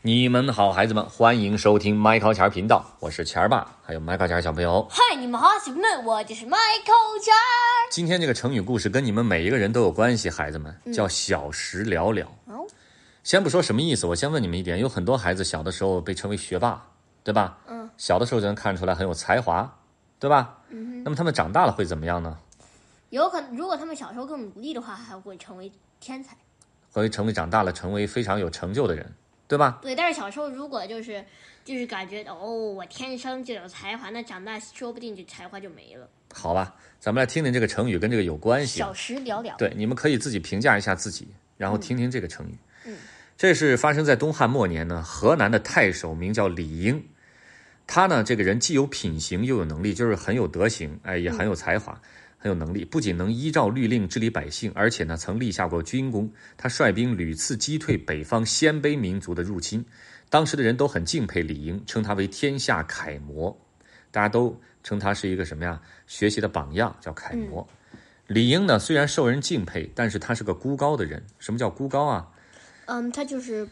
你们好，孩子们，欢迎收听麦考钱儿频道，我是钱儿爸，还有麦考钱儿小朋友。嗨，你们好，小朋友们，我就是 Michael 钱儿。今天这个成语故事跟你们每一个人都有关系，孩子们嗯叫小时了了。哦，先不说什么意思，我先问你们一点：有很多孩子小的时候被称为学霸，对吧？嗯，小的时候就能看出来很有才华，对吧？嗯，那么他们长大了会怎么样呢？有可能，如果他们小时候更努力的话，还会成为天才。会成为长大了成为非常有成就的人，对吧？对，但是小时候如果就是就是感觉哦，我天生就有才华，那长大说不定就才华就没了。好吧，咱们来听听这个成语跟这个有关系啊。小时了了。对，你们可以自己评价一下自己，然后听听这个成语。嗯，这是发生在东汉末年呢，河南的太守名叫李英，他呢这个人既有品行又有能力，就是很有德行，哎，也很有才华。很有能力，不仅能依照律令治理百姓，而且呢曾立下过军功。他率兵屡次击退北方鲜卑民族的入侵，当时的人都很敬佩李英，称他为天下楷模。大家都称他是一个什么呀？学习的榜样，叫楷模。李英呢虽然受人敬佩，但是他是个孤高的人。什么叫孤高啊？嗯，他就是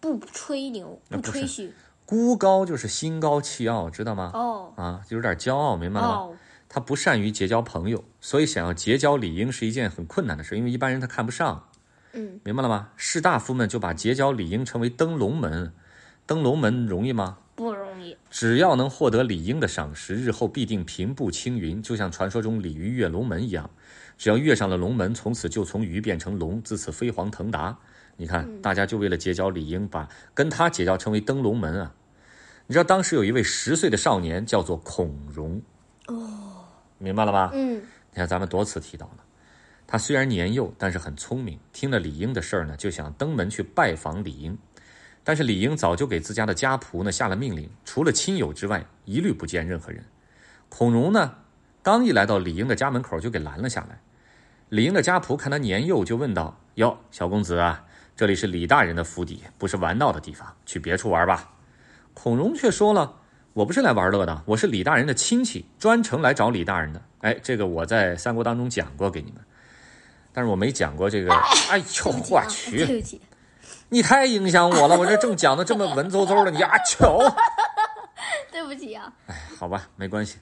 不吹牛，不吹嘘。孤高就是心高气傲，知道吗？哦啊，就有点骄傲，明白了吗？哦，他不善于结交朋友，所以想要结交李应是一件很困难的事，因为一般人他看不上，嗯，明白了吗？士大夫们就把结交李应称为登龙门，登龙门容易吗？不容易。只要能获得李应的赏识，日后必定平步青云，就像传说中鲤鱼跃龙门一样。只要跃上了龙门，从此就从鱼变成龙，自此飞黄腾达。你看，大家就为了结交李英，把跟他结交称为登龙门啊。你知道当时有一位十岁的少年叫做孔融，哦，明白了吧？嗯，你看咱们多次提到了，他虽然年幼，但是很聪明。听了李英的事儿呢，就想登门去拜访李英。但是李英早就给自家的家仆呢下了命令，除了亲友之外，一律不见任何人。孔融呢，刚一来到李英的家门口，就给拦了下来。李英的家仆看他年幼，就问道：“哟，小公子啊，这里是李大人的府邸，不是玩闹的地方，去别处玩吧。”孔融却说了：“我不是来玩乐的，我是李大人的亲戚，专程来找李大人的。哎，这个我在三国当中讲过给你们，但是我没讲过这个。哎呦，我啊去！对不起。你太影响我了，我这正讲的这么文绉绉的，你啊瞧，对不起啊。哎好吧，没关系。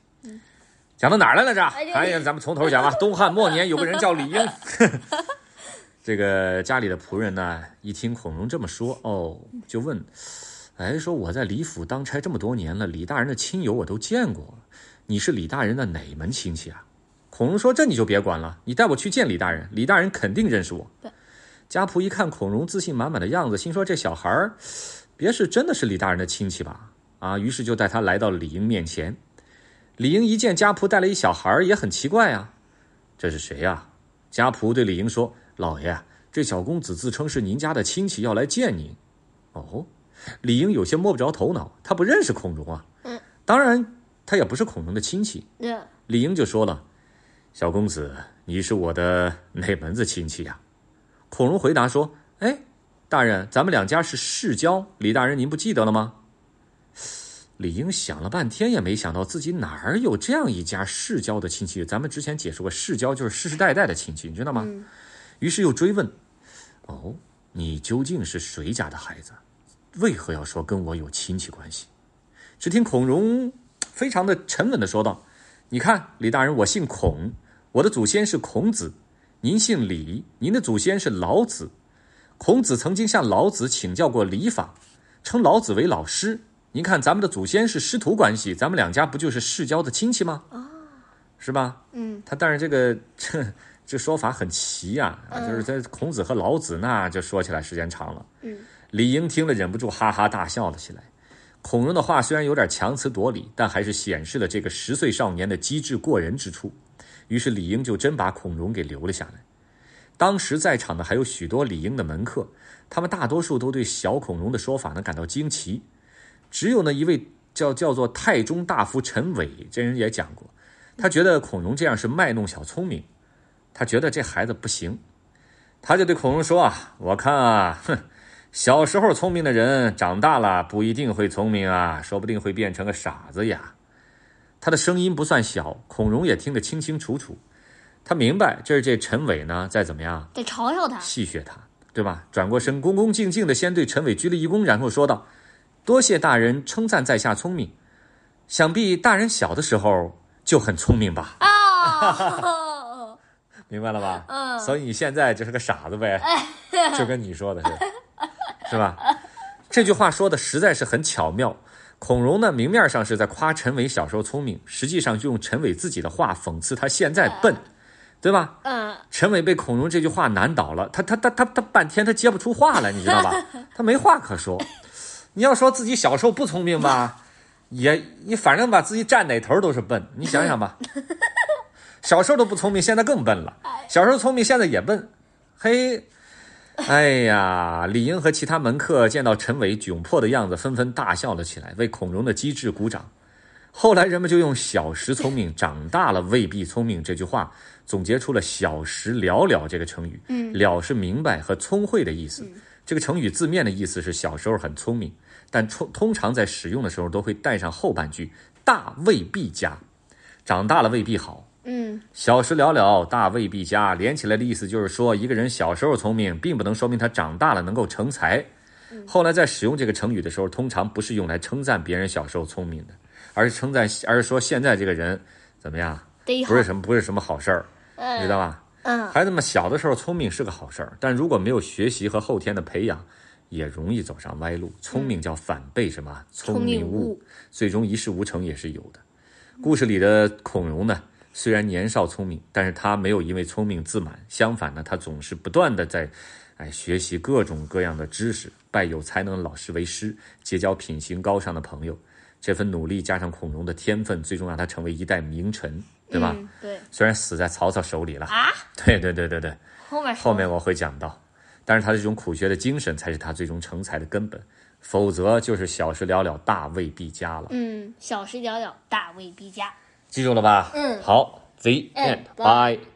讲到哪儿来了这？哎呀，咱们从头讲吧。东汉末年有个人叫李应，这个家里的仆人呢，一听孔融这么说，哦，就问，哎，说我在李府当差这么多年了，李大人的亲友我都见过，你是李大人的哪门亲戚啊？孔融说：“这你就别管了，你带我去见李大人，李大人肯定认识我。”。家仆一看孔融自信满满的样子，心说这小孩儿，别是真的是李大人的亲戚吧？啊，于是就带他来到李英面前。李英一见家仆带了一小孩儿，也很奇怪啊，这是谁呀、家仆对李英说：“老爷，这小公子自称是您家的亲戚，要来见您。”哦，李英有些摸不着头脑，他不认识孔融啊。嗯，当然他也不是孔融的亲戚。对，李英就说了：“小公子，你是我的哪门子亲戚呀、孔融回答说：“哎，大人，咱们两家是世交，李大人您不记得了吗？”李英想了半天，也没想到自己哪儿有这样一家世交的亲戚。咱们之前解释过，世交就是世世代代的亲戚，你知道吗？嗯于是又追问：“哦，你究竟是谁家的孩子？为何要说跟我有亲戚关系？”只听孔融非常的沉稳的说道：“你看，李大人，我姓孔，我的祖先是孔子；您姓李，您的祖先是老子。孔子曾经向老子请教过礼法，称老子为老师。您看，咱们的祖先是师徒关系，咱们两家不就是世交的亲戚吗？是吧？嗯，他但是这个这 这说法很奇呀、啊，就是在孔子和老子那就说起来时间长了。嗯，李英听了忍不住哈哈大笑了起来。孔融的话虽然有点强词夺理，但还是显示了这个十岁少年的机智过人之处。于是李英就真把孔融给留了下来。当时在场的还有许多李英的门客，他们大多数都对小孔融的说法呢感到惊奇，只有那一位叫叫做太中大夫陈伟，这人也讲过，他觉得孔融这样是卖弄小聪明，他觉得这孩子不行，他就对孔融说啊，我看啊，哼。小时候聪明的人，长大了不一定会聪明啊，说不定会变成个傻子呀。他的声音不算小，孔融也听得清清楚楚。他明白这是这陈伟呢在怎么样得嘲笑他。戏谑他。对吧？转过身，恭恭敬敬的先对陈伟鞠了一躬，然后说道：“多谢大人称赞在下聪明，想必大人小的时候就很聪明吧？哦，明白了吧？嗯所以你现在就是个傻子呗，就跟你说的是，是吧？这句话说的实在是很巧妙。孔融呢，明面上是在夸陈伟小时候聪明，实际上就用陈伟自己的话讽刺他现在笨，对吧？嗯，陈伟被孔融这句话难倒了，他他他他他半天他接不出话来，你知道吧？他没话可说。你要说自己小时候不聪明吧，也你反正把，自己站哪头都是笨。你想想吧，小时候都不聪明，现在更笨了；小时候聪明，现在也笨。嘿，哎呀，李英和其他门客见到陈伟窘迫的样子，纷纷大笑了起来，为孔融的机智鼓掌。后来人们就用“小时聪明，长大了未必聪明”这句话，总结出了“小时了了”这个成语。嗯了是明白和聪慧的意思。这个成语字面的意思是小时候很聪明，但通通常在使用的时候都会带上后半句“大未必佳”，长大了未必好。嗯小时了了，大未必佳，连起来的意思就是说，一个人小时候聪明，并不能说明他长大了能够成才。后来在使用这个成语的时候，通常不是用来称赞别人小时候聪明的，而是称赞，而是说现在这个人怎么样，不是什么不是什么好事儿，你知道吧？嗯孩子们小的时候聪明是个好事儿，但如果没有学习和后天的培养，也容易走上歪路。聪明叫反被什么？聪明误，最终一事无成也是有的。故事里的孔融呢，虽然年少聪明，但是他没有因为聪明自满，相反呢，他总是不断的在，哎，学习各种各样的知识，拜有才能的老师为师，结交品行高尚的朋友。这份努力加上孔融的天分，最终让他成为一代名臣，对吧？嗯对虽然死在曹操手里了，啊，对对对对对，后面后面我会讲到。但是他这种苦学的精神才是他最终成才的根本，否则就是小事了了，大未必佳了。嗯，小事了了，大未必佳。记住了吧？嗯好，The And end. Bye.